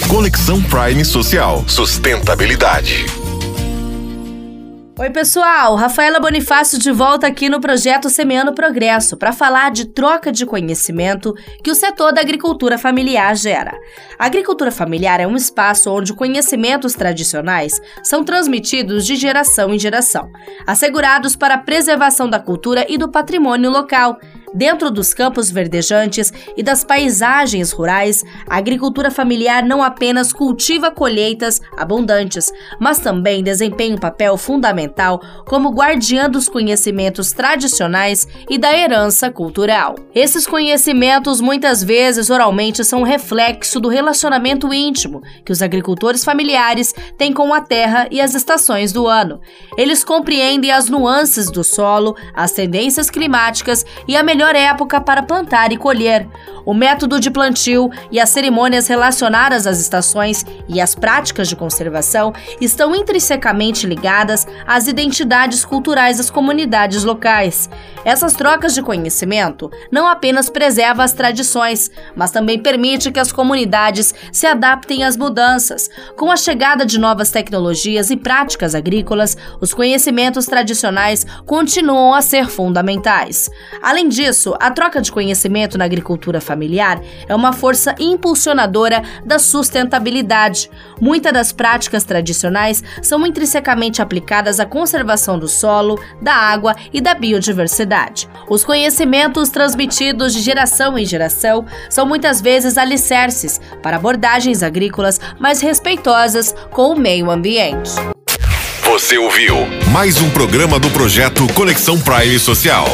Conexão Prime Social. Sustentabilidade. Oi, pessoal! Rafaela Bonifácio de volta aqui no projeto Semeando Progresso para falar de troca de conhecimento que o setor da agricultura familiar gera. A agricultura familiar é um espaço onde conhecimentos tradicionais são transmitidos de geração em geração, assegurados para a preservação da cultura e do patrimônio local Dentro dos campos verdejantes e das paisagens rurais, a agricultura familiar não apenas cultiva colheitas abundantes, mas também desempenha um papel fundamental como guardiã dos conhecimentos tradicionais e da herança cultural. Esses conhecimentos muitas vezes oralmente são um reflexo do relacionamento íntimo que os agricultores familiares têm com a terra e as estações do ano. Eles compreendem as nuances do solo, as tendências climáticas e a melhor melhor época para plantar e colher. O método de plantio e as cerimônias relacionadas às estações e as práticas de conservação estão intrinsecamente ligadas às identidades culturais das comunidades locais. Essas trocas de conhecimento não apenas preservam as tradições, mas também permite que as comunidades se adaptem às mudanças. Com a chegada de novas tecnologias e práticas agrícolas, os conhecimentos tradicionais continuam a ser fundamentais. Além disso, a troca de conhecimento na agricultura familiar é uma força impulsionadora da sustentabilidade. Muitas das práticas tradicionais são intrinsecamente aplicadas à conservação do solo, da água e da biodiversidade. Os conhecimentos transmitidos de geração em geração são muitas vezes alicerces para abordagens agrícolas mais respeitosas com o meio ambiente. Você ouviu mais um programa do projeto Conexão Prime Social.